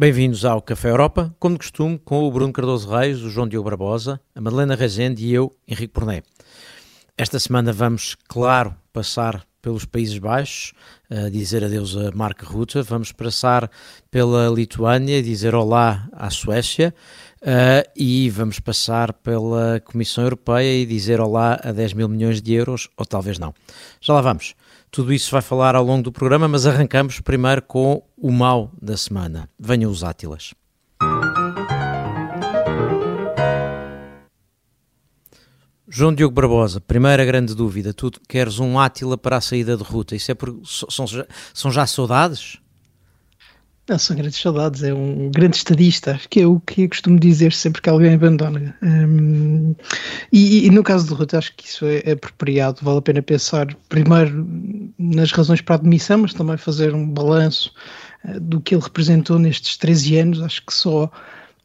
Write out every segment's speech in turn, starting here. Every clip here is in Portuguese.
Bem-vindos ao Café Europa, como de costume, com o Bruno Cardoso Reis, o João Diogo Barbosa, a Madalena Rezende e eu, Henrique Porné. Esta semana vamos, claro, passar pelos Países Baixos, a dizer adeus a Mark Rutte, vamos passar pela Lituânia, dizer olá à Suécia uh, e vamos passar pela Comissão Europeia e dizer olá a 10 mil milhões de euros, ou talvez não. Já lá vamos. Tudo isso vai falar ao longo do programa, mas arrancamos primeiro com o mal da semana. Venham os Átilas. João Diogo Barbosa, primeira grande dúvida. Tu queres um Átila para a saída de ruta? Isso é por, são, são já saudades? Não, são grandes saudades, é um grande estadista, que é o que eu costumo dizer sempre que alguém abandona. Um, e, e, no caso do Ruto, acho que isso é, apropriado. Vale a pena pensar primeiro nas razões para a demissão, mas também fazer um balanço uh, do que ele representou nestes 13 anos. Acho que só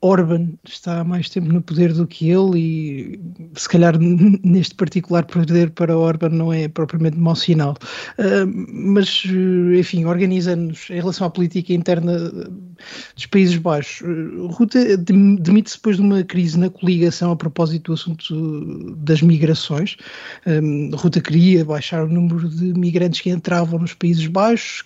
Orban está há mais tempo no poder do que ele e se calhar neste particular poder para Orban não é propriamente mau sinal. Uh, mas, enfim, organizando-nos em relação à política interna dos Países Baixos, Ruta demite-se depois de uma crise na coligação a propósito do assunto das migrações. Um, Ruta queria baixar o número de migrantes que entravam nos Países Baixos,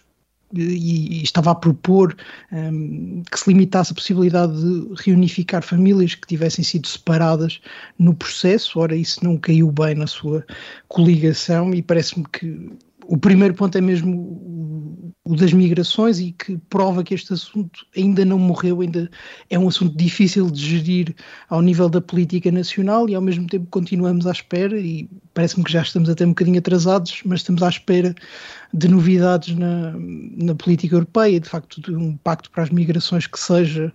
e, estava a propor um, que se limitasse a possibilidade de reunificar famílias que tivessem sido separadas no processo. Ora, isso não caiu bem na sua coligação e parece-me que o primeiro ponto é mesmo o, das migrações e que prova que este assunto ainda não morreu, ainda é um assunto difícil de gerir ao nível da política nacional e ao mesmo tempo continuamos à espera e parece-me que já estamos até um bocadinho atrasados, mas estamos à espera de novidades na, na política europeia, de facto de um pacto para as migrações que seja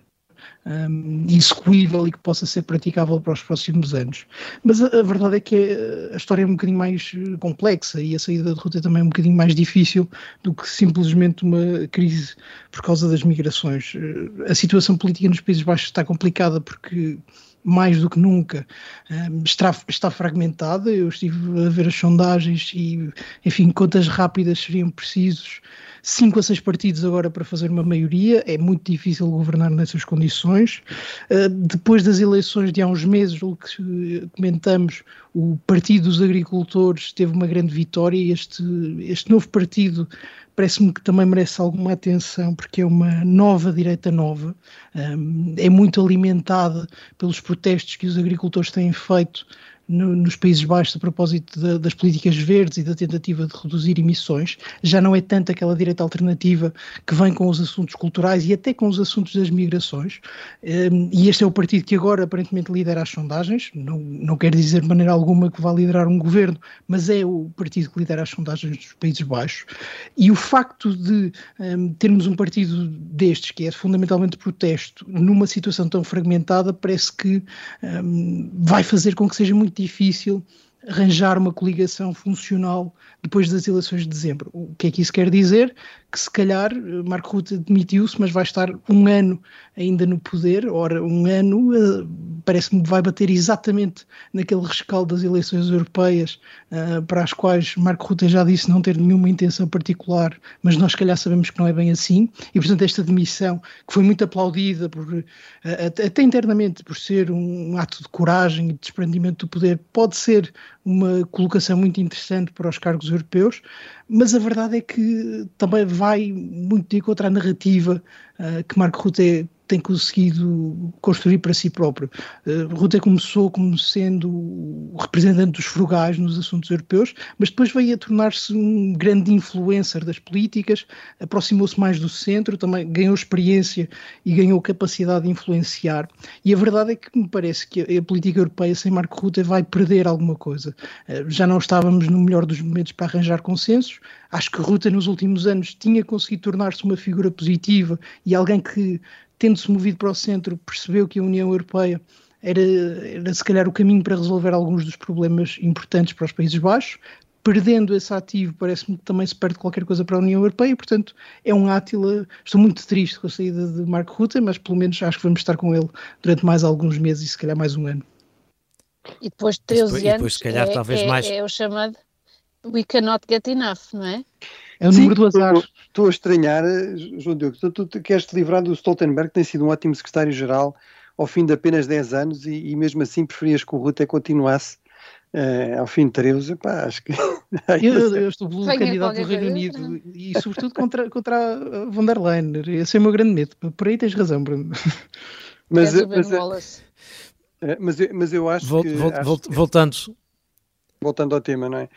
um, execuível e que possa ser praticável para os próximos anos. Mas a, a, verdade é que eh, a história é um bocadinho mais eh, complexa e a saída da ruta também é um bocadinho mais difícil do que simplesmente uma crise por causa das migrações. Eh, a situação política nos Países Baixos está complicada porque mais do que nunca está, está fragmentada. Eu estive a ver as sondagens e, enfim, contas rápidas seriam precisos cinco a seis partidos agora para fazer uma maioria, é muito difícil governar nessas condições. Uh, depois das eleições de há uns meses, o que comentamos, o Partido dos Agricultores teve uma grande vitória este, este novo partido parece-me que também merece alguma atenção porque é uma nova direita nova, um, é muito alimentada pelos protestos que os agricultores têm feito no, nos Países Baixos a propósito de, das políticas verdes e da tentativa de reduzir emissões. Já não é tanto aquela direita alternativa que vem com os assuntos culturais e até com os assuntos das migrações. Um, e este é o partido que agora aparentemente lidera as sondagens. Não, não quer dizer de maneira alguma que vá liderar um governo, mas é o partido que lidera as sondagens dos Países Baixos. E o facto de um, termos um partido destes, que é fundamentalmente protesto, numa situação tão fragmentada, parece que um, vai fazer com que seja muito difícil arranjar uma coligação funcional depois das eleições de dezembro. O que é que isso quer dizer? Que se calhar eh, Marco Rutte demitiu-se, mas vai estar um ano ainda no poder. Ora, um ano uh, parece-me que vai bater exatamente naquele rescaldo das eleições europeias, uh, para as quais Marco Rutte já disse não ter nenhuma intenção particular, mas nós se calhar sabemos que não é bem assim. E portanto esta demissão, que foi muito aplaudida por, até internamente por ser um ato de coragem e de desprendimento do poder, pode ser uma colocação muito interessante para os cargos europeus, mas a verdade é que também vai muito de encontro à narrativa uh, que Marco Rutte tem conseguido construir para si próprio. Uh, Rutte começou como sendo o representante dos frugais nos assuntos europeus, mas depois veio a tornar-se um grande influencer das políticas, aproximou-se mais do centro, também ganhou experiência e ganhou capacidade de influenciar. E a verdade é que me parece que a, a política europeia sem Marco Rutte vai perder alguma coisa. Uh, já não estávamos no melhor dos momentos para arranjar consensos. Acho que Rutte nos últimos anos tinha conseguido tornar-se uma figura positiva e alguém que tendo-se movido para o centro, percebeu que a União Europeia era, era se calhar o caminho para resolver alguns dos problemas importantes para os Países Baixos, perdendo esse ativo, parece-me que também se perde qualquer coisa para a União Europeia, e, portanto, é um Átila. Estou muito triste com a saída de Marco Rutte, mas pelo menos acho que vamos estar com ele durante mais alguns meses e se calhar mais um ano. E depois de 13 depois, anos, depois, calhar, é, talvez é, mais... é o chamado We cannot get enough, não é? É o Sim, número do azar. Estou a estranhar, João Diogo, tu, tu, tu queres te livrar do Stoltenberg, que tem sido um ótimo secretário-geral ao fim de apenas 10 anos e, e mesmo assim preferias que o Rutte continuasse uh, ao fim de 13, pá, acho que... eu, eu, estou pelo candidato do Reino Unido e sobretudo contra, contra a von der Leyen, esse é o meu grande medo, por aí tens razão, Bruno. Mas, mas, mas, eh, mas, mas eu acho Vol, que... Vol, acho que... Voltando ao tema, não é?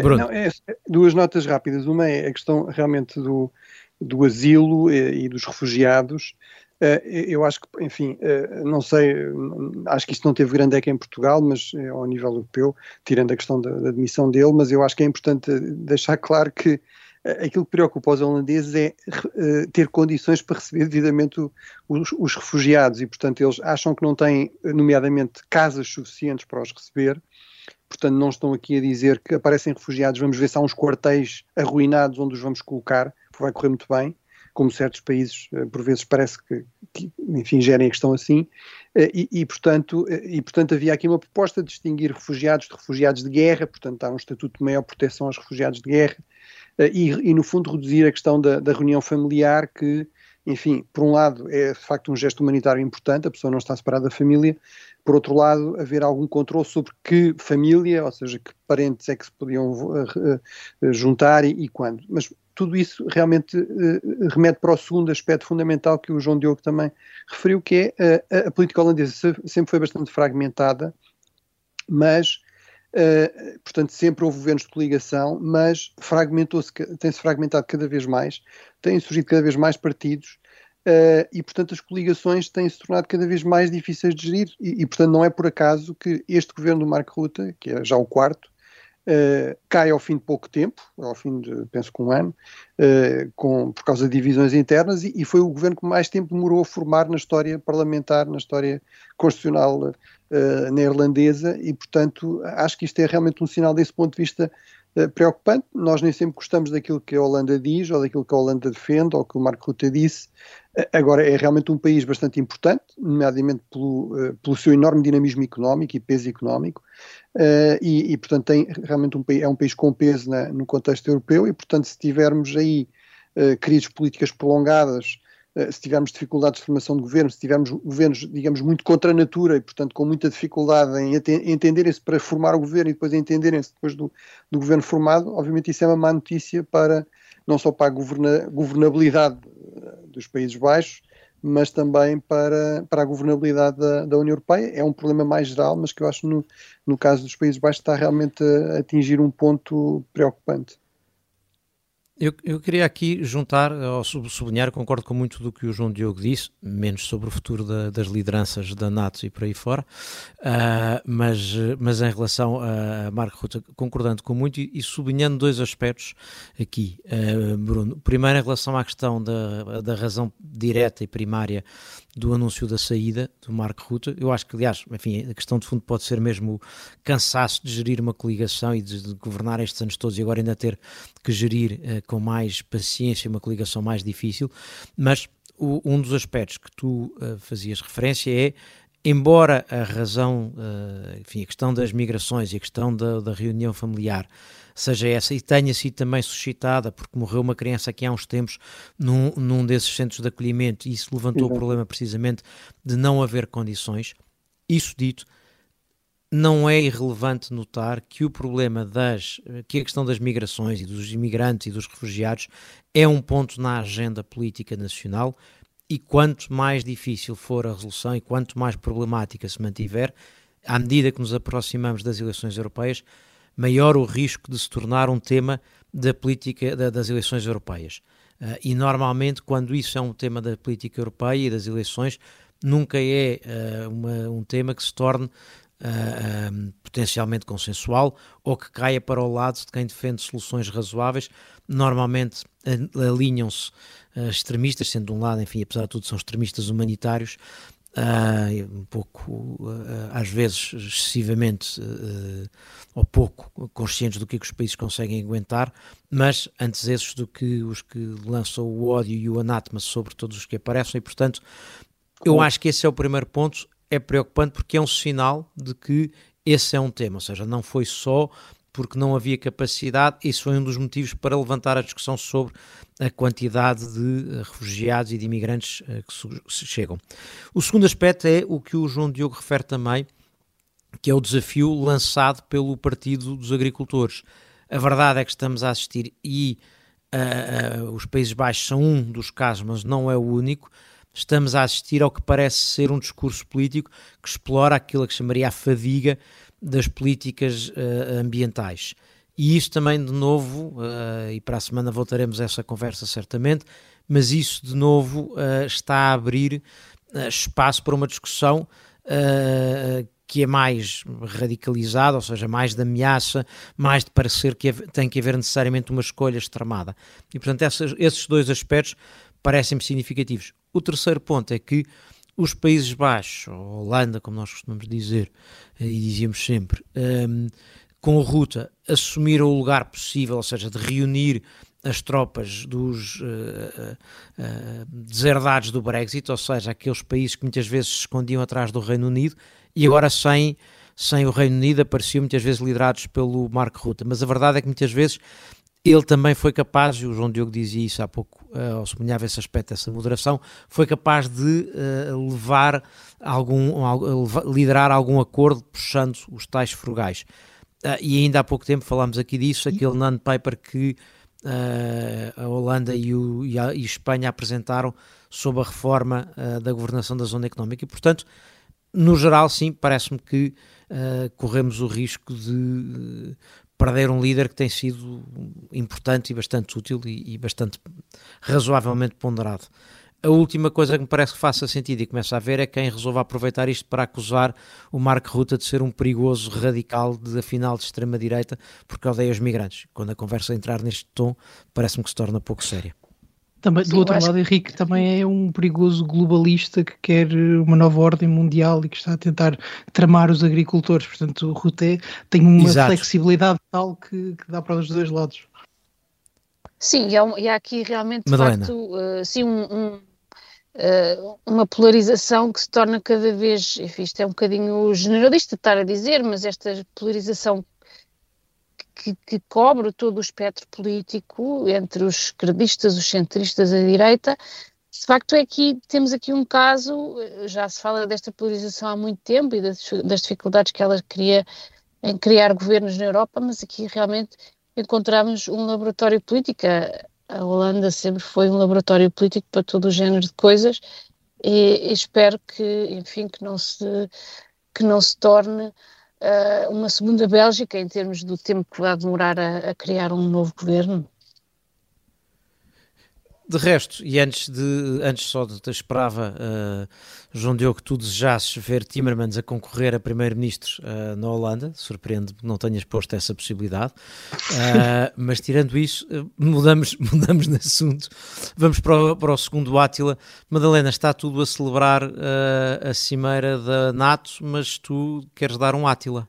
Uh, não, é? Duas notas rápidas. Uma é a questão realmente do, do asilo e, e dos refugiados. Uh, eu acho que, enfim, uh, não sei, acho que isso não teve grande eco em Portugal, mas ao nível europeu, tirando a questão da, da, admissão dele, mas eu acho que é importante deixar claro que aquilo que preocupa os holandeses é ter condições para receber devidamente os, os, refugiados e, portanto, eles acham que não têm, nomeadamente, casas suficientes para os receber portanto não estão aqui a dizer que aparecem refugiados, vamos ver se há uns quartéis arruinados onde os vamos colocar, porque vai correr muito bem, como certos países eh, por vezes parece que, que enfim, gerem a questão assim, eh, e, e, portanto, eh, e portanto havia aqui uma proposta de distinguir refugiados de refugiados de guerra, portanto há um estatuto de maior proteção aos refugiados de guerra, e, e no fundo reduzir a questão da, da reunião familiar que enfim, por um lado é de facto um gesto humanitário importante, a pessoa não está separada da família, por outro lado, haver algum controle sobre que família, ou seja, que parentes é que se podiam uh, juntar e, e, quando. Mas tudo isso realmente uh, remete para o segundo aspecto fundamental que o João Diogo também referiu, que é a política holandesa sempre foi bastante fragmentada, mas Uh, portanto, sempre houve governos de coligação, mas fragmentou-se, tem-se fragmentado cada vez mais, têm surgido cada vez mais partidos uh, e, portanto, as coligações têm-se tornado cada vez mais difíceis de gerir e, e, portanto, não é por acaso que este governo do Marco Rutte, que é já o quarto, Uh, cai ao fim de pouco tempo, ao fim de, penso que um ano, uh, com, por causa de divisões internas, e, e, foi o governo que mais tempo demorou a formar na história parlamentar, na história constitucional uh, neerlandesa, e portanto acho que isto é realmente um sinal desse ponto de vista preocupante. Nós nem sempre gostamos daquilo que a Holanda diz, ou daquilo que a Holanda defende, ou que o Marco Rutte disse. Agora, é realmente um país bastante importante, nomeadamente pelo, pelo seu enorme dinamismo económico e peso económico, e, e, portanto, tem realmente um é um país com peso na, no contexto europeu e, portanto, se tivermos aí crises políticas prolongadas, se tivermos dificuldades de formação de governo, se tivermos governos, digamos, muito contra a natura e, portanto, com muita dificuldade em entenderem-se para formar o governo e depois entenderem-se depois do, do, governo formado, obviamente isso é uma má notícia para, não só para a governa, governabilidade dos Países Baixos, mas também para, para a governabilidade da, da, União Europeia. É um problema mais geral, mas que eu acho no, no caso dos Países Baixos está realmente a atingir um ponto preocupante. Eu, eu, queria aqui juntar, ou sublinhar, concordo com muito do que o João Diogo disse, menos sobre o futuro da, das lideranças da NATO e por aí fora, uh, mas, mas em relação a Marco Rutte, concordando com muito e, e sublinhando dois aspectos aqui, uh, Bruno. Primeiro, em relação à questão da, da razão direta e primária do anúncio da saída do Marco Rutte. Eu acho que, aliás, enfim, a questão de fundo pode ser mesmo o cansaço de gerir uma coligação e de, de governar estes anos todos e agora ainda ter que gerir uh, com mais paciência uma coligação mais difícil. Mas o, um dos aspectos que tu uh, fazias referência é embora a razão, uh, enfim, a questão das migrações e a questão da, da reunião familiar seja essa e tenha sido também suscitada porque morreu uma criança aqui há uns tempos num, num desses centros de acolhimento e isso levantou o problema precisamente de não haver condições. Isso dito, não é irrelevante notar que o problema das que a questão das migrações e dos imigrantes e dos refugiados é um ponto na agenda política nacional e quanto mais difícil for a resolução e quanto mais problemática se mantiver, à medida que nos aproximamos das eleições europeias, maior o risco de se tornar um tema da política da, das eleições europeias. Uh, e normalmente, quando isso é um tema da política europeia e das eleições, nunca é uh, uma, um tema que se torne uh, potencialmente consensual ou que caia para o lado de quem defende soluções razoáveis. Normalmente alinham-se extremistas, sendo de um lado, enfim, apesar de tudo, são extremistas humanitários um pouco, uh, às vezes, excessivamente uh, ou pouco conscientes do que, é que os países conseguem aguentar, mas antes esses do que os que lançam o ódio e o anátema sobre todos os que aparecem, e portanto, eu acho que esse é o primeiro ponto, é preocupante porque é um sinal de que esse é um tema, ou seja, não foi só porque não havia capacidade, isso foi um dos motivos para levantar a discussão sobre a quantidade de eh, refugiados e de imigrantes uh, que chegam. O segundo aspecto é o que o João Diogo refere também, que é o desafio lançado pelo Partido dos Agricultores. A verdade é que estamos a assistir, e uh, uh, os Países Baixos são um dos casos, mas não é o único, estamos a assistir ao que parece ser um discurso político que explora aquilo que chamaria a fadiga das políticas uh, ambientais. E isso também, de novo, uh, e para a semana voltaremos a essa conversa certamente, mas isso, de novo, uh, está a abrir espaço para uma discussão que é mais radicalizada, ou seja, mais de ameaça, mais de parecer que tem que haver necessariamente uma escolha extremada. E, portanto, essas, esses dois aspectos parecem-me significativos. O terceiro ponto é que os Países Baixos, ou Holanda, como nós costumamos dizer, eh, e dizíamos sempre, um, ehm, com ruta assumiram o lugar possível, ou seja, de reunir as tropas dos uh, uh, deserdados do Brexit, ou seja, aqueles países que muitas vezes se escondiam atrás do Reino Unido e agora sem, sem o Reino Unido apareciam muitas vezes liderados pelo Mark Rutte. Mas a verdade é que muitas vezes ele também foi capaz, e o João Diogo dizia isso há pouco, ou sublinhava esse aspecto dessa moderação, foi capaz de uh, levar algum, uh, liderar algum acordo puxando os tais frugais. E ainda há pouco tempo falámos aqui disso, aquele non-paper que a Holanda e, o, e, a, e, Espanha apresentaram sobre a reforma da governação da zona económica. E, portanto, no geral, sim, parece-me que corremos o risco de perder um líder que tem sido importante e bastante útil e, e, bastante razoavelmente ponderado. A última coisa que me parece que faça sentido e começa a ver é quem resolva aproveitar isto para acusar o Marco Ruta de ser um perigoso radical de afinal de extrema-direita porque odeia os migrantes. Quando a conversa entrar neste tom, parece-me que se torna pouco séria. Também, Sim, do outro lado, Henrique também é um perigoso globalista que quer uma nova ordem mundial e que está a tentar tramar os agricultores. Portanto, o Ruté tem uma Exato. flexibilidade tal que, que, dá para os dois lados. Sim, e há, e há aqui realmente, de Madalena. facto, uh, sim, um, um, uh, uma polarização que se torna cada vez, enfim, isto é um bocadinho generalista estar a dizer, mas esta polarização que, que cobre todo o espectro político, entre os esquerdistas, os centristas, a direita, de facto é que temos aqui um caso, já se fala desta polarização há muito tempo e das, das dificuldades que ela cria em criar governos na Europa, mas aqui realmente encontramos um laboratório político. A Holanda sempre foi um laboratório político para todo o género de coisas e, e espero que, enfim, que não se, que não se torne uma segunda Bélgica em termos do tempo que vai demorar a, a criar um novo governo. De resto, e antes, de, antes só de te esperava, uh, João Diogo, que tu desejasses ver Timmermans a concorrer a primeiro-ministro uh, na Holanda, surpreende que não tenhas posto essa possibilidade, uh, mas tirando isso, mudamos, mudamos de assunto, vamos para o, para o segundo Átila. Madalena, está tudo a celebrar a cimeira da NATO, mas tu queres dar um Átila.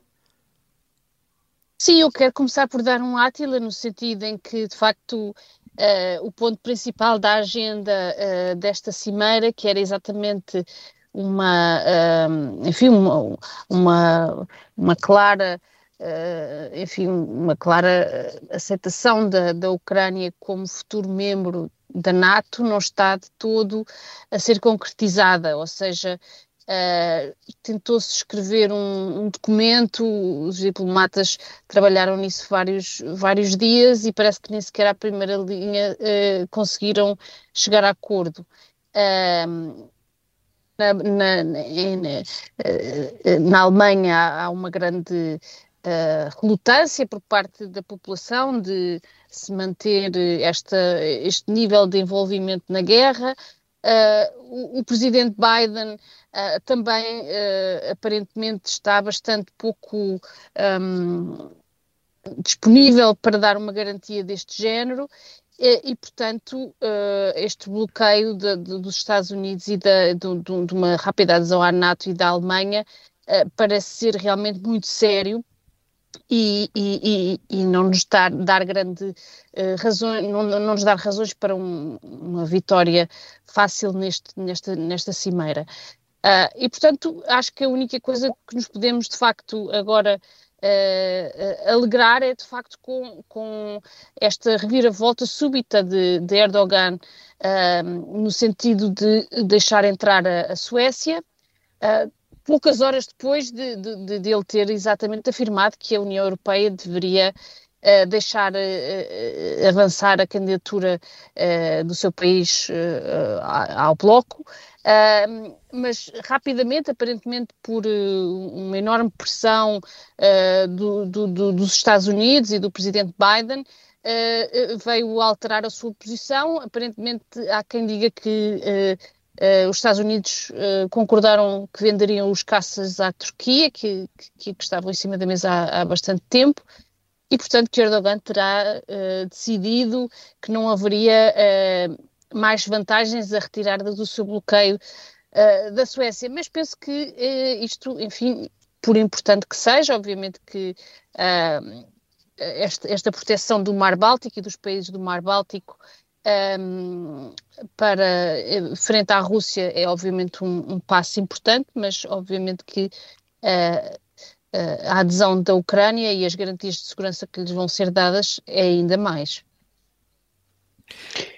Sim, eu quero começar por dar um Átila, no sentido em que, de facto, uh, o ponto principal da agenda uh, desta cimeira, que era exatamente uma, uh, enfim, uma, uma, uma clara enfim, uma clara aceitação da, da Ucrânia como futuro membro da NATO não está de todo a ser concretizada, ou seja, Uh, Tentou-se escrever um, um, documento, os diplomatas trabalharam nisso vários, vários dias e parece que nem sequer à primeira linha uh, conseguiram chegar a acordo. Uh, na, na, na, na, Alemanha há, há uma grande relutância por parte da população de se manter esta, este nível de envolvimento na guerra. O, o, presidente Biden uh, também uh, aparentemente está bastante pouco um, disponível para dar uma garantia deste género. E, portanto, este bloqueio de, de, dos Estados Unidos e de, de, uma rápida adesão à NATO e da Alemanha parece ser realmente muito sério e, e, e, não nos dar, dar grande uh, razões, não, não, nos dar razões para um, uma vitória fácil neste, nesta, nesta cimeira. Uh, e, portanto, acho que a única coisa que nos podemos, de facto, agora uh, alegrar é, de facto, com, com esta reviravolta súbita de, de Erdogan, no sentido de deixar entrar a, a Suécia, Uh, poucas horas depois de, de, de, ele ter exatamente afirmado que a União Europeia deveria uh, deixar uh, avançar a candidatura uh, do seu país ao bloco, mas rapidamente, aparentemente por uma enorme pressão do, do, do, dos Estados Unidos e do presidente Biden, veio alterar a sua posição. Aparentemente, há quem diga que os Estados Unidos uh, concordaram que venderiam os caças à Turquia, que, que, que estavam em cima da mesa há, há, bastante tempo, e portanto que Erdogan terá uh, decidido que não haveria mais vantagens a retirar do seu bloqueio da Suécia. Mas penso que isto, enfim, por importante que seja, obviamente que esta, esta proteção do Mar Báltico e dos países do Mar Báltico um, para eh, frente à Rússia é obviamente um, um passo importante, mas obviamente que uh, uh, a adesão da Ucrânia e as garantias de segurança que lhes vão ser dadas é ainda mais.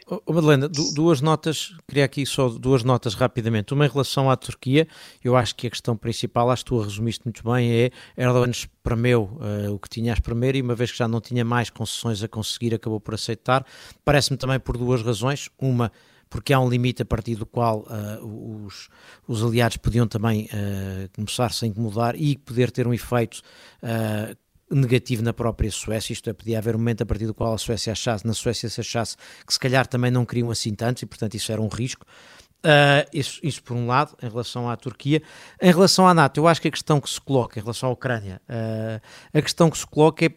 Oh, Madalena, duas notas, queria aqui só duas notas rapidamente. Uma em relação à Turquia, eu acho que a questão principal, acho que tu a resumiste muito bem, é Erdogan espremeu uh, o que tinha a espremer e uma vez que já não tinha mais concessões a conseguir, acabou por aceitar. Parece-me também por duas razões. Uma, porque há um limite a partir do qual uh, os, os aliados podiam também uh, começar-se a incomodar e poder ter um efeito uh, negativo na própria Suécia, isto é, podia haver um momento a partir do qual a Suécia achasse, na Suécia se achasse que se calhar também não queriam assim tantos e portanto isso era um risco. Uh, isso, isso, por um lado, em relação à Turquia. Em relação à NATO, eu acho que a questão que se coloca, em relação à Ucrânia, uh, a questão que se coloca é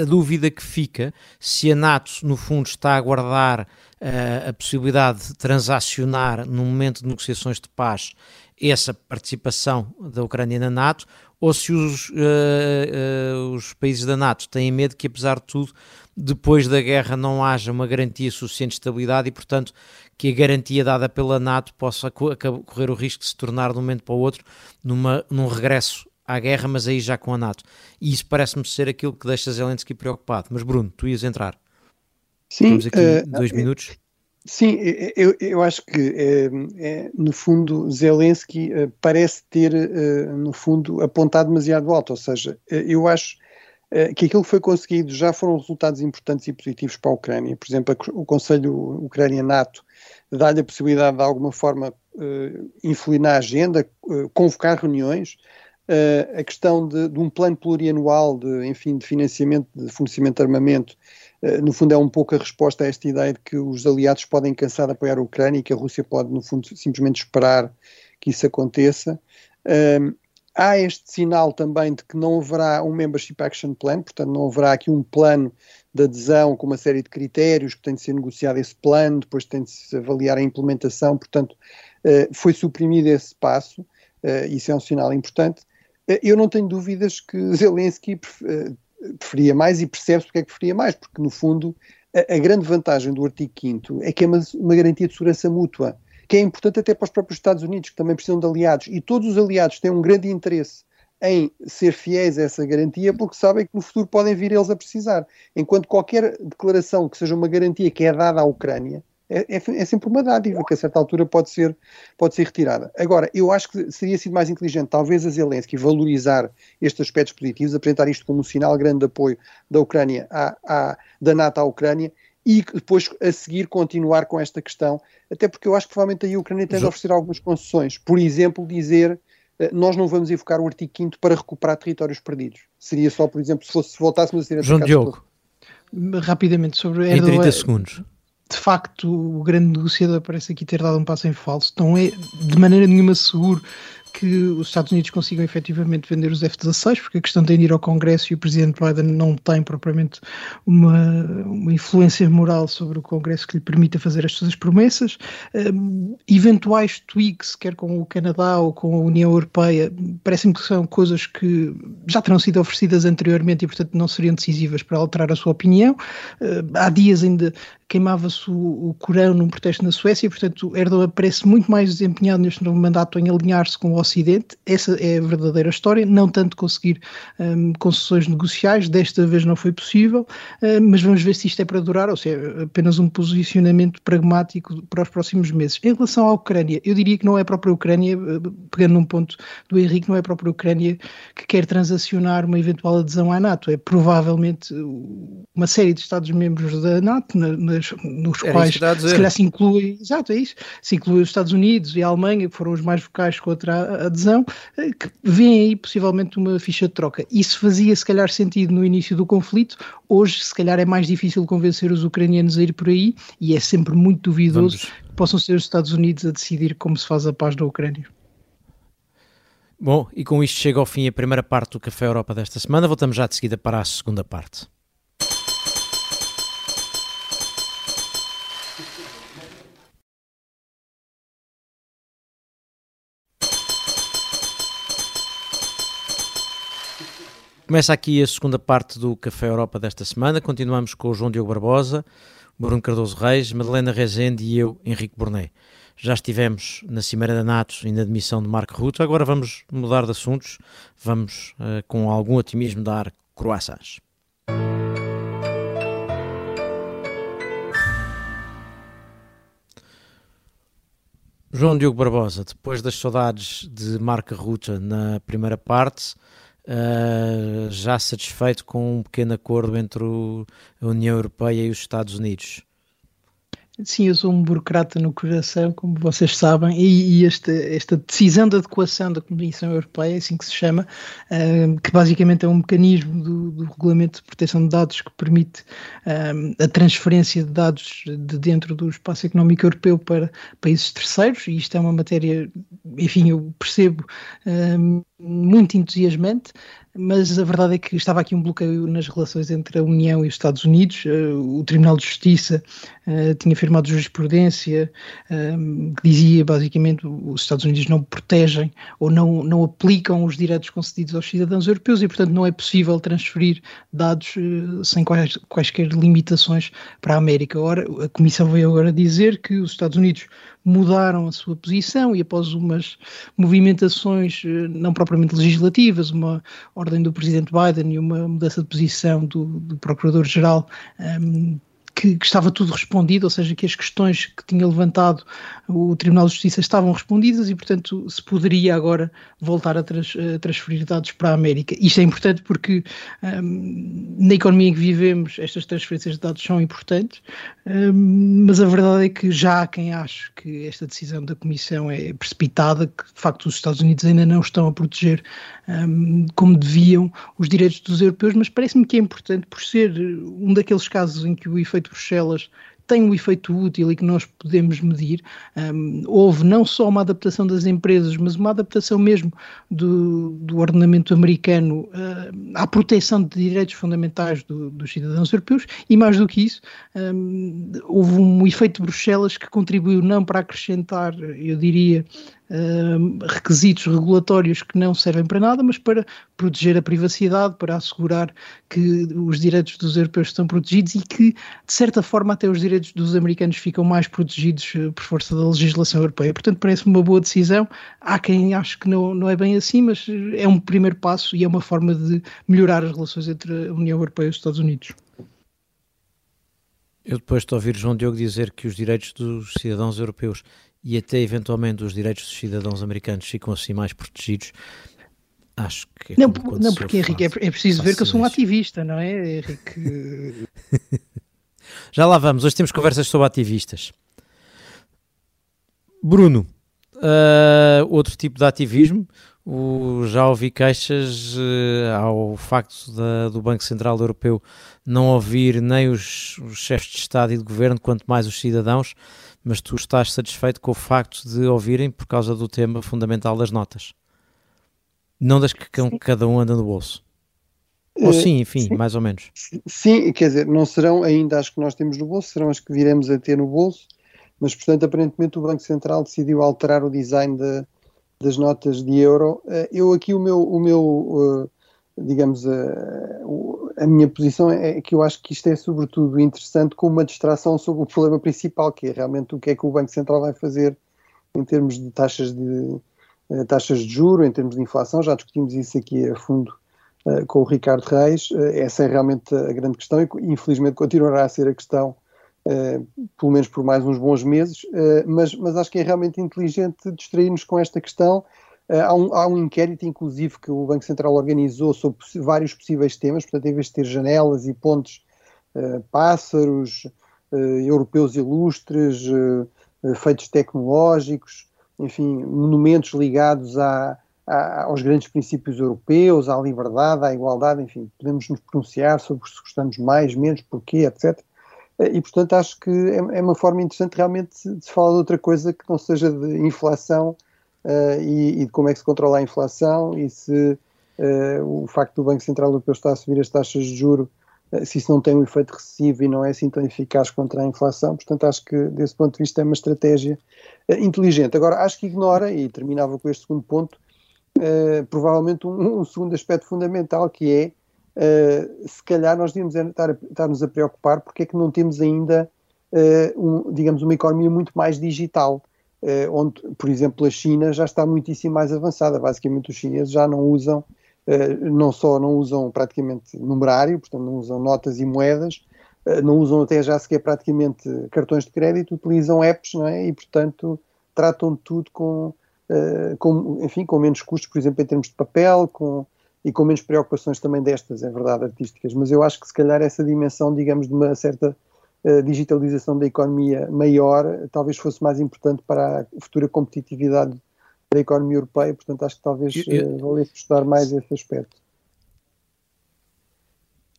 a dúvida que fica se a NATO, no fundo, está a guardar uh, a possibilidade de transacionar no momento de negociações de paz essa participação da Ucrânia na NATO ou se os, uh, uh, os países da NATO têm medo que, apesar de tudo, depois da guerra não haja uma garantia suficiente de estabilidade e, portanto, que a garantia dada pela NATO possa correr o risco de se tornar de um momento para o outro numa, num regresso à guerra, mas aí já com a NATO. E isso parece-me ser aquilo que deixa Zelensky preocupado. Mas, Bruno, tu ias entrar. Sim. Temos aqui uh, dois minutos. Sim, eu, eu acho que, é, é, no fundo, Zelensky é, parece ter, no fundo, apontado demasiado alto. Ou seja, eu acho que aquilo que foi conseguido já foram resultados importantes e positivos para a Ucrânia. Por exemplo, o Conselho Ucrânia-NATO dá-lhe a possibilidade, de alguma forma, influir na agenda, convocar reuniões. a questão de, de um plano plurianual de, enfim, de financiamento, de fornecimento de armamento eh, no fundo é um pouco a resposta a esta ideia de que os aliados podem cansar de apoiar a Ucrânia e que a Rússia pode, no fundo, simplesmente esperar que isso aconteça. Um, há este sinal também de que não haverá um Membership Action Plan, portanto não haverá aqui um plano de adesão com uma série de critérios que tem de ser negociado esse plano, depois tem de se avaliar a implementação, portanto uh, foi suprimido esse passo, uh, isso é um sinal importante. Eu não tenho dúvidas que Zelensky preferia mais e percebe-se porque é que preferia mais, porque no fundo a, a grande vantagem do artigo 5 é que é uma, uma, garantia de segurança mútua, que é importante até para os próprios Estados Unidos, que também precisam de aliados, e todos os aliados têm um grande interesse em ser fiéis a essa garantia, porque sabem que no futuro podem vir eles a precisar. Enquanto qualquer declaração que seja uma garantia que é dada à Ucrânia, é, é, é, sempre uma dádiva que a certa altura pode ser, pode ser retirada. Agora, eu acho que seria sido mais inteligente, talvez a Zelensky, valorizar estes aspectos positivos, apresentar isto como um sinal grande de apoio da Ucrânia, à, à, da NATO à Ucrânia, e depois a seguir continuar com esta questão, até porque eu acho que provavelmente aí a Ucrânia tem de oferecer algumas concessões. Por exemplo, dizer eh, nós não vamos invocar o artigo 5 para recuperar territórios perdidos. Seria só, por exemplo, se, fosse, se voltássemos a ser João Diogo. Rapidamente sobre Erdogan. Em 30 segundos de facto o grande negociador parece aqui ter dado um passo em falso. Não é de maneira nenhuma seguro que os Estados Unidos consigam efetivamente vender os F-16, porque a questão tem de ir ao Congresso e o Presidente Biden não tem propriamente uma, uma influência moral sobre o Congresso que lhe permita fazer as suas promessas. Um, eventuais tweaks, quer com o Canadá ou com a União Europeia, parecem que são coisas que já terão sido oferecidas anteriormente e, portanto, não seriam decisivas para alterar a sua opinião. Uh, há dias ainda queimava-se o, o Corão num protesto na Suécia, portanto Erdogan parece muito mais desempenhado neste novo mandato em alinhar-se com o Ocidente, essa é a verdadeira história, não tanto conseguir um, concessões negociais, desta vez não foi possível, um, mas vamos ver se isto é para durar ou se é apenas um posicionamento pragmático para os próximos meses. Em relação à Ucrânia, eu diria que não é a própria Ucrânia, eh, pegando num ponto do Henrique, não é a própria Ucrânia que quer transacionar uma eventual adesão à NATO, é provavelmente uma série de Estados-membros da NATO, na, na nos quais se calhar se inclui, exato, é isso, se inclui os Estados Unidos e a Alemanha, que foram os mais vocais contra a adesão, eh, que vêem aí possivelmente uma ficha de troca. Isso fazia se calhar sentido no início do conflito, hoje se calhar é mais difícil convencer os ucranianos a ir por aí e é sempre muito duvidoso Vamos. que possam ser os Estados Unidos a decidir como se faz a paz na Ucrânia. Bom, e com isto chega ao fim a primeira parte do Café Europa desta semana. Voltamos já de seguida para a segunda parte. Começa aqui a segunda parte do Café Europa desta semana. Continuamos com o João Diogo Barbosa, Bruno Cardoso Reis, Madalena Rezende e eu, Henrique Borné. Já estivemos na Cimeira da NATO e na admissão de Marco Rutte. Agora vamos mudar de assuntos. Vamos, uh, com algum otimismo, dar croissants. João Diogo Barbosa, depois das saudades de Marco Rutte na primeira parte, uh, já satisfeito com um pequeno acordo entre o, a União Europeia e os Estados Unidos? Sim, eu sou um burocrata no coração, como vocês sabem, e, e esta, esta, decisão de adequação da Comissão Europeia, assim que se chama, uh, que basicamente é um mecanismo do, do, Regulamento de Proteção de Dados que permite uh, a transferência de dados de dentro do espaço económico europeu para países terceiros, e isto é uma matéria, enfim, eu percebo, uh, muito entusiasmante mas a verdade é que estava aqui um bloqueio nas relações entre a União e os Estados Unidos. Uh, o Tribunal de Justiça uh, tinha firmado jurisprudência uh, que dizia basicamente os Estados Unidos não protegem ou não, não aplicam os direitos concedidos aos cidadãos europeus e, portanto, não é possível transferir dados sem quais, quaisquer limitações para a América. Ora, a Comissão veio agora dizer que os Estados Unidos mudaram a sua posição e após umas movimentações eh, não propriamente legislativas, uma ordem do presidente Biden e uma mudança de posição do, do procurador-geral um, ehm, que, que, estava tudo respondido, ou seja, que as questões que tinha levantado o Tribunal de Justiça estavam respondidas e, portanto, se poderia agora voltar a, trans, a transferir dados para a América. Isto é importante porque um, na economia em que vivemos estas transferências de dados são importantes, mas a verdade é que já há quem ache que esta decisão da Comissão é precipitada, que de facto os Estados Unidos ainda não estão a proteger um, como deviam os direitos dos europeus, mas parece-me que é importante por ser um daqueles casos em que o efeito Bruxelas tem um efeito útil e que nós podemos medir. Um, houve não só uma adaptação das empresas, mas uma adaptação mesmo do, do ordenamento americano uh, à proteção de direitos fundamentais do, dos cidadãos europeus e, mais do que isso, um, houve um efeito de Bruxelas que contribuiu não para acrescentar, eu diria, requisitos regulatórios que não servem para nada, mas para proteger a privacidade, para assegurar que os direitos dos europeus estão protegidos e que, de certa forma, até os direitos dos americanos ficam mais protegidos eh, por força da legislação europeia. Portanto, parece-me uma boa decisão. Há quem ache que não, não é bem assim, mas é um primeiro passo e é uma forma de melhorar as relações entre a União Europeia e os Estados Unidos. Eu depois de ouvir João Diogo dizer que os direitos dos cidadãos europeus e até eventualmente os direitos dos cidadãos americanos ficam assim mais protegidos, acho que. É não, não porque, Henrique, é, é preciso ver que eu sou um ativista, não é, Henrique? Já lá vamos, hoje temos conversas sobre ativistas. Bruno, uh, outro tipo de ativismo, o, já ouvi queixas uh, ao facto da, do Banco Central Europeu não ouvir nem os, os chefes de Estado e de Governo, quanto mais os cidadãos mas tu estás satisfeito com o facto de ouvirem por causa do tema fundamental das notas? Não das que cada um anda no bolso. Ou sim, enfim, sim. mais ou menos. Sim, quer dizer, não serão ainda as que nós temos no bolso, serão as que viremos a ter no bolso, mas portanto, aparentemente o Banco Central decidiu alterar o design de, das notas de euro. Eu aqui o meu, o meu digamos, a, a, minha posição é que eu acho que isto é sobretudo interessante como uma distração sobre o problema principal, que é realmente o que é que o Banco Central vai fazer em termos de taxas de eh, taxas de juro, em termos de inflação, já discutimos isso aqui a fundo uh, com o Ricardo Reis, uh, essa é realmente a grande questão e infelizmente continuará a ser a questão pelo menos por mais uns bons meses, mas, mas acho que é realmente inteligente distrair-nos com esta questão há, um, há, um, inquérito, inclusive, que o Banco Central organizou sobre vários possíveis temas, portanto, em vez de ter janelas e pontes, uh, pássaros, uh, europeus ilustres, feitos tecnológicos, enfim, monumentos ligados aos grandes princípios europeus, à liberdade, à igualdade, enfim, podemos nos pronunciar sobre se gostamos mais, menos, porquê, etc. E, portanto, acho que é, é uma forma interessante realmente de se falar de outra coisa que não seja de inflação uh, e, e, de como é que se controla a inflação e se uh, o facto do Banco Central Europeu estar a subir as taxas de juro, uh, se isso não tem um efeito recessivo e não é assim tão eficaz contra a inflação. Portanto, acho que desse ponto de vista é uma estratégia inteligente. Agora, acho que ignora, e terminava com este segundo ponto, provavelmente um, um, segundo aspecto fundamental que é Uh, se calhar nós devíamos estar, estar-nos a preocupar porque é que não temos ainda, uh, um, digamos, uma economia muito mais digital. Eh, onde, por exemplo, a China já está muitíssimo mais avançada. Basicamente, os chineses já não usam, eh, não só não usam praticamente numerário, portanto, não usam notas e moedas, eh, não usam até já sequer praticamente cartões de crédito, utilizam apps, não é? E, portanto, tratam tudo com, com, enfim, com menos custos, por exemplo, em termos de papel, com, e com menos preocupações também destas, é verdade, artísticas. Mas eu acho que se calhar essa dimensão, digamos, de uma certa a digitalização da economia maior talvez fosse mais importante para a futura competitividade da economia europeia, portanto acho que talvez uh, valesse estudar mais esse aspecto.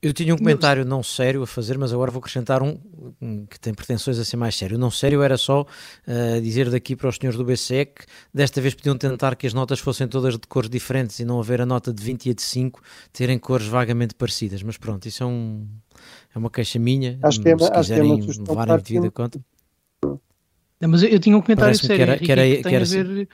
Eu tinha um comentário não sério a fazer, mas agora vou acrescentar um, que tem pretensões a ser mais sério. O não sério era só uh, dizer daqui para os senhores do BCE que desta vez podiam tentar que as notas fossem todas de cores diferentes e não haver a nota de 20 e a de 5 terem cores vagamente parecidas. Mas pronto, isso é, um, é uma queixa minha. Acho que é, se quiserem acho que é levarem devida a conta. Não, mas eu, eu tinha um comentário sério que era, que, era, que tem a ver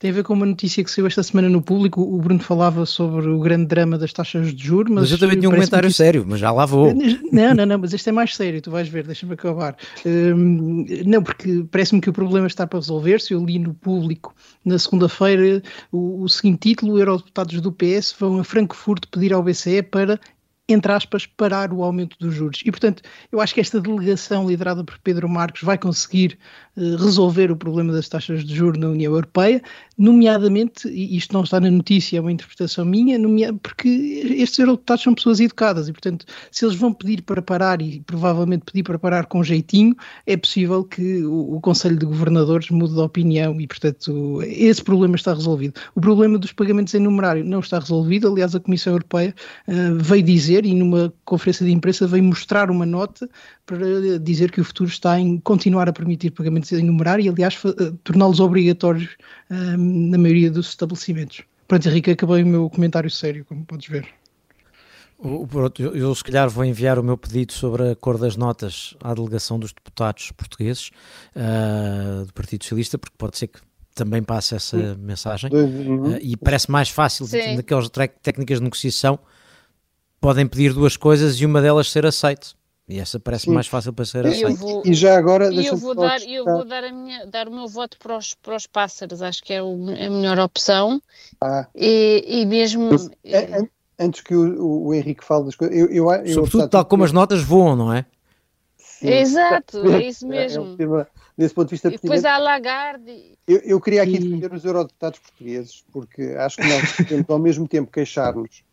tem a ver com uma notícia que saiu esta semana no público. O Bruno falava sobre o grande drama das taxas de juros. Mas, mas eu também tinha um comentário isto... sério, mas já lá vou. Não, não, não, mas este é mais sério, tu vais ver, deixa-me acabar. Um, não, porque parece-me que o problema está para resolver-se. Eu li no público na segunda-feira o, o seguinte título: Eurodeputados do PS vão a Frankfurt pedir ao BCE para entre aspas, parar o aumento dos juros. E, portanto, eu acho que esta delegação liderada por Pedro Marcos vai conseguir uh, resolver o problema das taxas de juros na União Europeia, nomeadamente, e isto não está na notícia, é uma interpretação minha, porque estes eurodeputados são pessoas educadas e, portanto, se eles vão pedir para parar e provavelmente pedir para parar com jeitinho, é possível que o, o Conselho de Governadores mude de opinião e, portanto, esse problema está resolvido. O problema dos pagamentos em numerário não está resolvido, aliás, a Comissão Europeia uh, veio dizer e numa conferência de imprensa veio mostrar uma nota para dizer que o futuro está em continuar a permitir pagamentos em numerário e, aliás, eh, torná-los obrigatórios um, ehm, na maioria dos estabelecimentos. Pronto, Henrique, acabei o meu comentário sério, como podes ver. Pronto, eu se calhar vou enviar o meu pedido sobre a cor das notas à delegação dos deputados portugueses uh, do Partido Socialista, porque pode ser que também passe essa mensagem uh, e parece mais fácil Sim. daquelas técnicas de negociação podem pedir duas coisas e uma delas ser aceite. E essa parece mais fácil para ser aceita. e já agora eu vou dar eu vou dar a minha dar o meu voto para os, para os pássaros acho que é a melhor opção ah. e, e mesmo é, antes que o, o, Henrique fale das coisas eu, eu, eu sobretudo tal como as notas voam não é Sim. Exato, é isso mesmo. É um tema, desse ponto de vista e depois há a Lagarde. Eu, eu queria aqui defender os eurodeputados portugueses, porque acho que nós temos ao mesmo tempo queixar-nos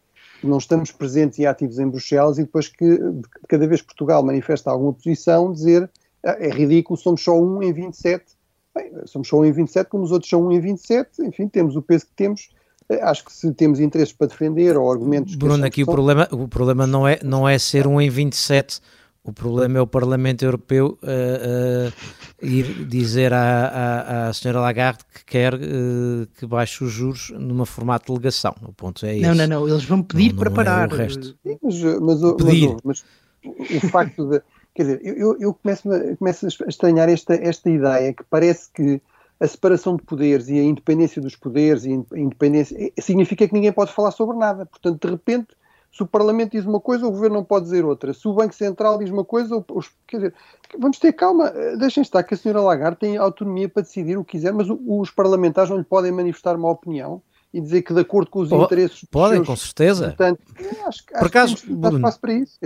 não estamos presentes e ativos em Bruxelas e depois que cada vez que Portugal manifesta alguma posição, dizer ah, é ridículo, somos só um em 27. Bem, somos só um em 27, como os outros são um em 27, enfim, temos o peso que temos. Eh, acho que se temos interesses para defender ou argumentos. Bruno, aqui o problema, o problema não é, não é ser um em 27 O problema é o Parlamento Europeu uh, uh, ir dizer à, à, à senhora Lagarde que quer uh, que baixe os juros numa formato de delegação. O ponto é esse. Não, não, não. Eles vão pedir não, para não parar. É o resto. Mas, mas, pedir. Mas, mas, o facto de. Quer dizer, eu, eu começo, a, começo a estranhar esta, esta ideia que parece que a separação de poderes e a independência dos poderes e a independência significa que ninguém pode falar sobre nada. Portanto, de repente se o Parlamento diz uma coisa, o Governo não pode dizer outra. Se o Banco Central diz uma coisa, os, quer dizer, vamos ter calma. Eh, deixem estar que a senhora Lagarde tem autonomia para decidir o que quiser, mas os parlamentares não lhe podem manifestar uma opinião e dizer que de acordo com os oh, interesses podem seus, com certeza portanto, acho, por acaso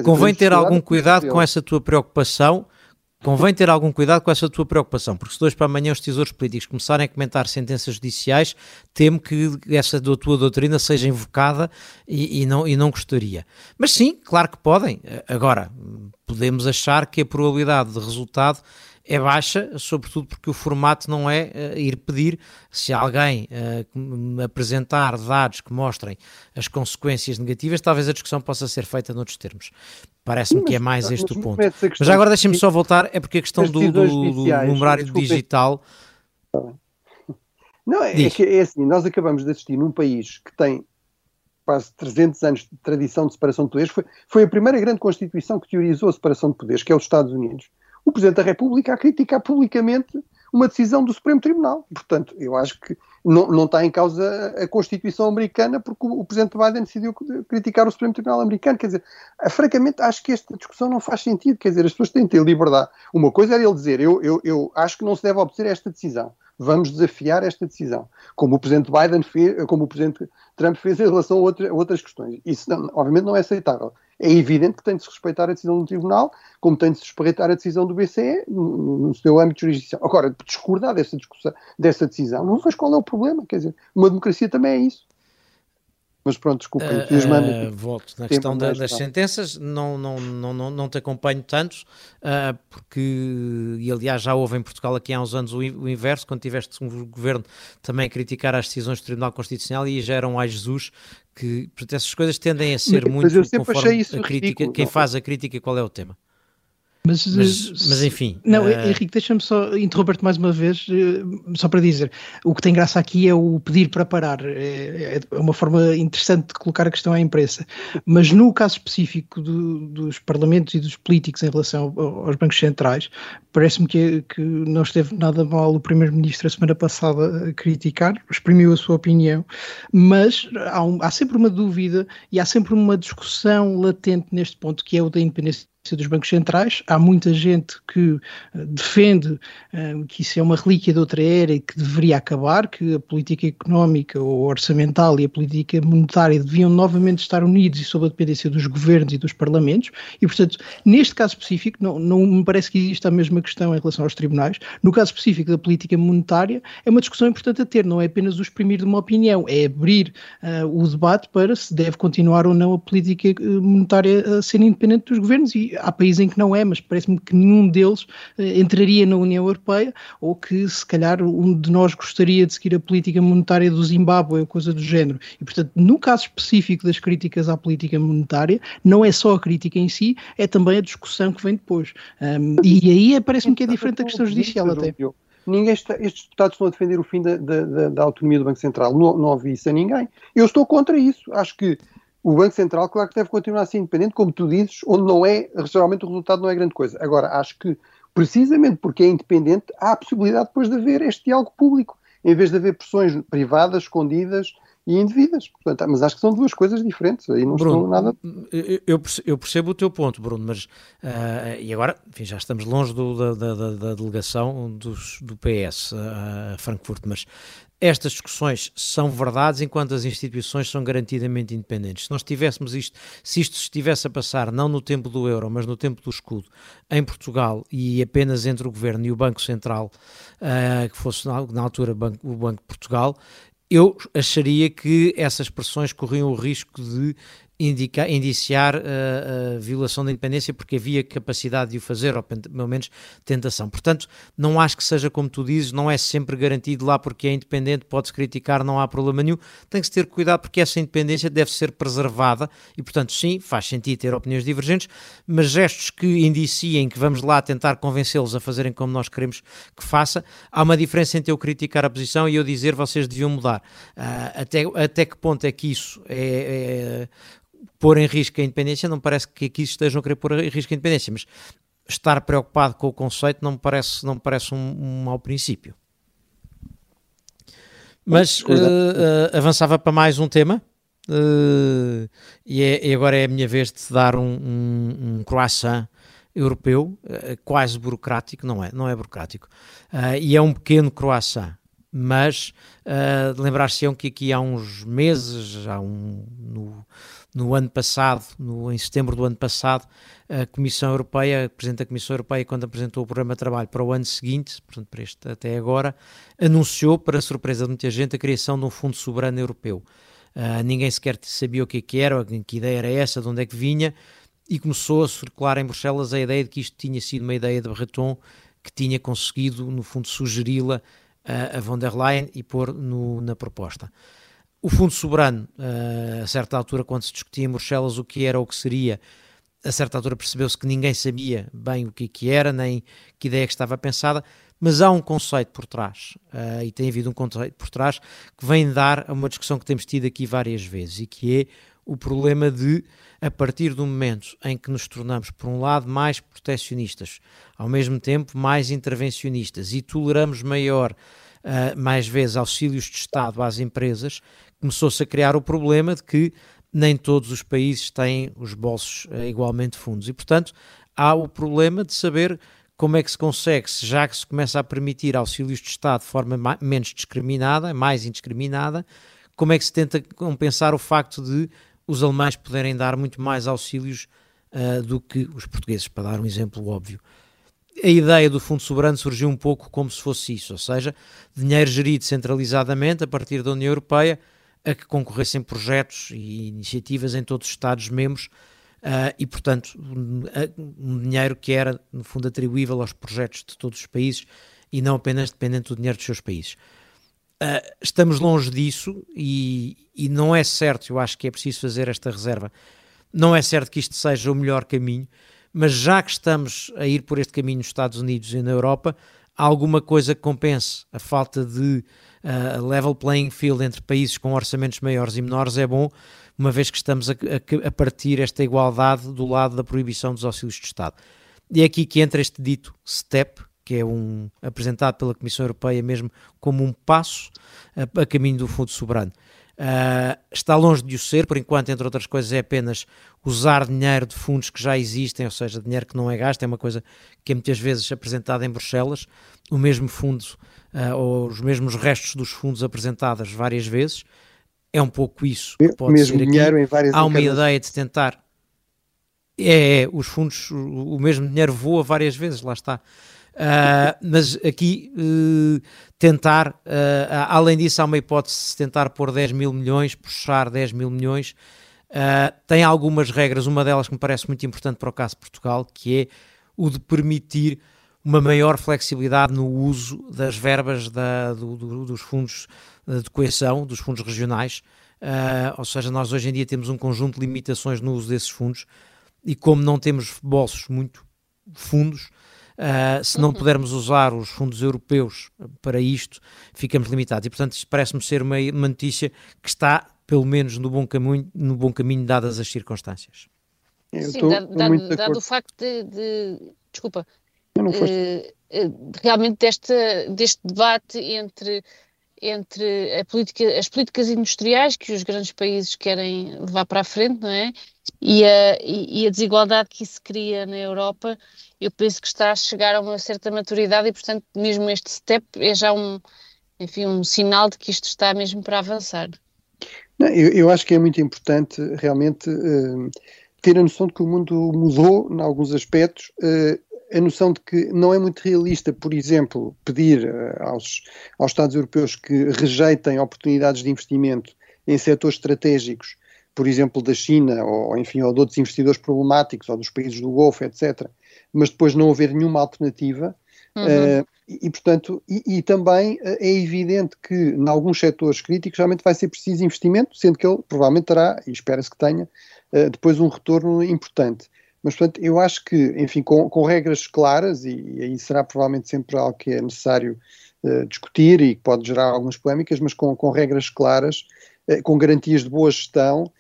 convém ter algum cuidado com essa tua preocupação Convém ter algum cuidado com essa tua preocupação, porque se dois para amanhã os tesouros políticos começarem a comentar sentenças judiciais, temo que essa tua doutrina seja invocada e, e, não, e não gostaria. Mas sim, claro que podem. Agora, podemos achar que a probabilidade de resultado é baixa, sobretudo porque o formato não é uh, ir pedir. Se alguém uh, apresentar dados que mostrem as consequências negativas, talvez a discussão possa ser feita noutros termos. Parece-me que é mais este o ponto. Mas agora deixem-me só voltar, é porque a questão do, do, do numerário digital. Não, é, é, que, é assim, nós acabamos de assistir num país que tem quase 300 anos de tradição de separação de poderes, foi, foi a primeira grande Constituição que teorizou a separação de poderes, que é os Estados Unidos o Presidente da República a criticar publicamente uma decisão do Supremo Tribunal. Portanto, eu acho que não, não está em causa a Constituição americana porque o, Presidente Biden decidiu criticar o Supremo Tribunal americano. Quer dizer, francamente, acho que esta discussão não faz sentido. Quer dizer, as pessoas têm de ter liberdade. Uma coisa era ele dizer, eu, eu, eu acho que não se deve obter esta decisão. Vamos desafiar esta decisão, como o Presidente Biden fez, como o Presidente Trump fez em relação a, outra, a outras questões. Isso, não, obviamente, não é aceitável é evidente que tem de se respeitar a decisão do Tribunal, como tem de se respeitar a decisão do BCE no, seu âmbito jurisdicional. Agora, discordar dessa, discussão, dessa decisão, não vejo qual é o problema. Quer dizer, uma democracia também é isso. Mas pronto, desculpa, uh, uh, Volto na questão da, das sentenças, não, não, não, não, não te acompanho tanto, uh, porque, e aliás já houve em Portugal aqui há uns anos o, o inverso, quando tiveste um governo também a criticar as decisões do Tribunal Constitucional e já eram a Jesus que portanto, essas coisas tendem a ser mas, muito mas eu sempre achei isso a crítica, ridículo, quem não. faz a crítica, qual é o tema. Mas, mas, mas, enfim. Não, uh... Henrique, deixa-me só interromper-te mais uma vez, eh, só para dizer: o que tem graça aqui é o pedir para parar. É, é uma forma interessante de colocar a questão à imprensa. Mas no caso específico do, dos parlamentos e dos políticos em relação aos bancos centrais, parece-me que, que não esteve nada mal o Primeiro-Ministro a semana passada a criticar, exprimiu a sua opinião, mas há, um, há sempre uma dúvida e há sempre uma discussão latente neste ponto, que é o da independência dos bancos centrais. Há muita gente que eh, defende uh, que isso é uma relíquia de outra era e que deveria acabar, que a política económica ou orçamental e a política monetária deviam novamente estar unidos e sob a dependência dos governos e dos parlamentos. E, portanto, neste caso específico, não, não me parece que exista a mesma questão em relação aos tribunais. No caso específico da política monetária, é uma discussão importante a ter, não é apenas o exprimir de uma opinião, é abrir uh, o debate para se deve continuar ou não a política monetária a ser independente dos governos e há países em que não é, mas parece-me que nenhum deles eh, entraria na União Europeia ou que se calhar um de nós gostaria de seguir a política monetária do Zimbábue ou coisa do género. E portanto, no caso específico das críticas à política monetária, não é só a crítica em si, é também a discussão que vem depois. Um, e aí parece-me que é diferente da questão judicial até. Ninguém está, estes deputados estão a defender o fim da, da, da autonomia do Banco Central. Não, não ouvi isso a ninguém. Eu estou contra isso. Acho que o Banco Central, claro que deve continuar a ser independente, como tu dizes, onde não é, geralmente o resultado não é grande coisa. Agora, acho que, precisamente porque é independente, há a possibilidade depois de haver este diálogo público, em vez de haver pressões privadas, escondidas e indevidas. Portanto, mas acho que são duas coisas diferentes, aí não Bruno, nada... Eu, eu percebo o teu ponto, Bruno, mas, uh, e agora, enfim, já estamos longe do, da, da, da, delegação dos, do PS a Frankfurt, mas estas discussões são verdades enquanto as instituições são garantidamente independentes. Se nós tivéssemos isto, se isto estivesse a passar não no tempo do euro, mas no tempo do escudo, em Portugal e apenas entre o governo e o Banco Central, uh, que fosse na, na altura banco, o Banco de Portugal, eu acharia que essas pressões corriam o risco de indica, indiciar a, a, violação da independência porque havia capacidade de o fazer, ou pelo menos tentação. Portanto, não acho que seja como tu dizes, não é sempre garantido lá porque é independente, pode-se criticar, não há problema nenhum. Tem que se ter cuidado porque essa independência deve ser preservada e, portanto, sim, faz sentido ter opiniões divergentes, mas gestos que indiciem que vamos lá tentar convencê-los a fazerem como nós queremos que faça, há uma diferença entre eu criticar a posição e eu dizer vocês deviam mudar. Uh, até, até que ponto é que isso é, é pôr em risco a independência, não parece que aqui estejam a querer pôr em risco a independência, mas estar preocupado com o conceito não me parece, não me parece um, um mau princípio. Mas uh, uh, avançava para mais um tema. Uh, e, é, e, agora é a minha vez de te dar um, um, um croissant europeu, quase burocrático, não é? Não é burocrático. e é um pequeno croissant mas lembrar-se-ão que aqui há uns meses, há um, no, no ano passado, no, em setembro do ano passado, a Comissão Europeia, o Presidente da Comissão Europeia, quando apresentou o programa de trabalho para o ano seguinte, portanto para este até agora, anunciou, para a surpresa de muita gente, a criação de um Fundo Soberano Europeu. Uh, ninguém sequer sabia o que, é que era, que ideia era essa, de onde é que vinha, e começou a circular em Bruxelas a ideia de que isto tinha sido uma ideia de Breton, que tinha conseguido, no fundo, sugeri-la a von der Leyen e pôr no, na proposta. O Fundo Soberano, uh, a certa altura, quando se discutia em Bruxelas o que era ou o que seria, a certa altura percebeu-se que ninguém sabia bem o que, que era, nem que ideia que estava pensada, mas há um conceito por trás, uh, e tem havido um conceito por trás, que vem dar a uma discussão que temos tido aqui várias vezes, e que é o problema de, a partir do momento em que nos tornamos, por um lado, mais protecionistas, ao mesmo tempo mais intervencionistas, e toleramos maior, uh, mais vezes, auxílios de Estado às empresas, começou-se a criar o problema de que nem todos os países têm os bolsos uh, igualmente fundos. E, portanto, há o problema de saber como é que se consegue, se já que se começa a permitir auxílios de Estado de forma menos discriminada, mais indiscriminada, como é que se tenta compensar o facto de os alemães poderem dar muito mais auxílios uh, do que os portugueses, para dar um exemplo óbvio. A ideia do Fundo Soberano surgiu um pouco como se fosse isso, ou seja, dinheiro gerido centralizadamente a partir da União Europeia a que concorressem projetos e iniciativas em todos os Estados-membros uh, e, portanto, um, um, dinheiro que era, no fundo, atribuível aos projetos de todos os países e não apenas dependente do dinheiro dos seus países. Uh, estamos longe disso e, e não é certo, eu acho que é preciso fazer esta reserva, não é certo que isto seja o melhor caminho, mas já que estamos a ir por este caminho nos Estados Unidos e na Europa, alguma coisa que compense a falta de uh, level playing field entre países com orçamentos maiores e menores é bom, uma vez que estamos a, a, a partir esta igualdade do lado da proibição dos auxílios de Estado. E é aqui que entra este dito STEP, que é um apresentado pela Comissão Europeia mesmo como um passo a, a caminho do Fundo Soberano. Uh, está longe de o ser, por enquanto, entre outras coisas, é apenas usar dinheiro de fundos que já existem, ou seja, dinheiro que não é gasto, é uma coisa que é muitas vezes apresentada em Bruxelas, o mesmo fundo uh, ou os mesmos restos dos fundos apresentados várias vezes. É um pouco isso que pode mesmo ser dinheiro Em várias Há uma ideia de tentar. É, é, os fundos, o mesmo dinheiro voa várias vezes, lá está. Uh, mas aqui uh, tentar, uh, além disso, há uma hipótese de tentar pôr 10 mil milhões, puxar 10 mil milhões. tem algumas regras, uma delas que me parece muito importante para o caso de Portugal, que é o de permitir uma maior flexibilidade no uso das verbas da, do, do, dos fundos de coesão, dos fundos regionais. Ou seja, nós hoje em dia temos um conjunto de limitações no uso desses fundos e como não temos bolsos muito fundos, uh, se não uhum. pudermos usar os fundos europeus para isto, ficamos limitados. E portanto isto parece-me ser uma, uma notícia que está, pelo menos, no bom caminho, no bom caminho dadas as circunstâncias. Sim, dado, dado, dado o facto de, de desculpa, uh, realmente deste, deste debate entre, entre política, as políticas industriais que os grandes países querem levar para a frente, não é? E a, e a desigualdade que isso cria na Europa, eu penso que está a chegar a uma certa maturidade e, portanto, mesmo este step é já um, enfim, um sinal de que isto está mesmo para avançar. Não, eu, eu, acho que é muito importante realmente uh, ter a noção de que o mundo mudou em alguns aspectos uh, a noção de que não é muito realista, por exemplo, pedir uh, aos, aos Estados europeus que rejeitem oportunidades de investimento em setores estratégicos por exemplo, da China, ou enfim, ou de outros investidores problemáticos, ou dos países do Golfo, etc., mas depois não haver nenhuma alternativa. Uhum. Uh, e, portanto, e, e, também é evidente que em alguns setores críticos realmente vai ser preciso investimento, sendo que ele provavelmente terá, e espera-se que tenha, uh, depois um retorno importante. Mas, portanto, eu acho que, enfim, com, com regras claras, e, e, aí será provavelmente sempre algo que é necessário uh, discutir e que pode gerar algumas polémicas, mas com, com regras claras, com garantias de boa gestão,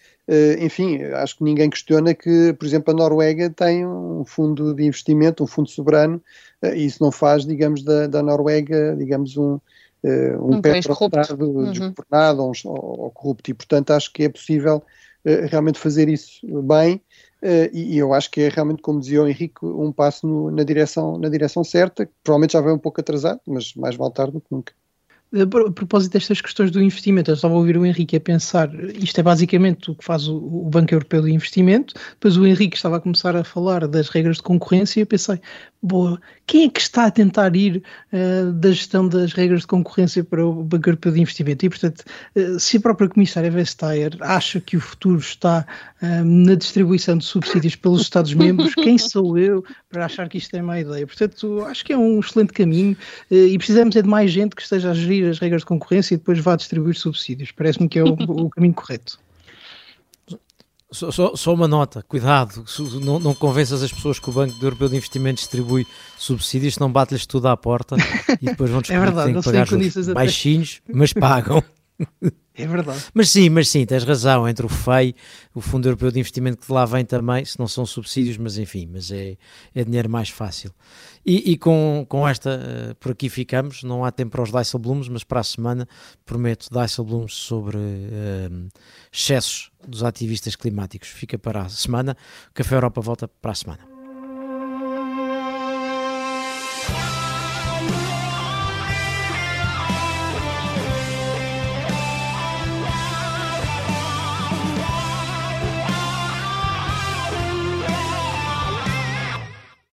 enfim, acho que ninguém questiona que, por exemplo, a Noruega tem um fundo de investimento, um fundo soberano, e isso não faz, digamos, da, da Noruega, digamos, um, um, um petrolado, uhum. desgovernado ou, ou, corrupto, e, portanto, acho que é possível realmente fazer isso bem e, e, eu acho que é realmente, como dizia o Henrique, um passo no, na, direção, na direção certa, que provavelmente já vai um pouco atrasado, mas mais vale tarde do que nunca. A propósito destas questões do investimento, eu estava a ouvir o Henrique a pensar, isto é basicamente o que faz o, o Banco Europeu de Investimento, depois o Henrique estava a começar a falar das regras de concorrência e eu pensei, boa, quem é que está a tentar ir uh, da gestão das regras de concorrência para o Banco Europeu de Investimento? E, portanto, uh, se a própria Comissária Vestager acha que o futuro está na distribuição de subsídios pelos Estados-membros, quem sou eu para achar que isto é má ideia? Portanto, acho que é um excelente caminho e precisamos é de mais gente que esteja a gerir as regras de concorrência e depois vá distribuir subsídios. Parece-me que é o, o caminho correto. Só, só, só, uma nota, cuidado, não, não convenças as pessoas que o Banco Europeu de Investimento distribui subsídios, senão bate-lhes tudo à porta e depois vão descobrir é verdade, que têm que pagar baixinhos, mas pagam. É verdade. Mas sim, mas sim, tens razão, entre o FEI, o Fundo Europeu de Investimento que de lá vem também, se não são subsídios, mas enfim, mas é, é dinheiro mais fácil. E, e com, com esta, uh, por aqui ficamos, não há tempo para os Dijsselbloems, mas para a semana prometo Dijsselbloems sobre uh, excessos dos ativistas climáticos. Fica para a semana, Café Europa volta para a semana.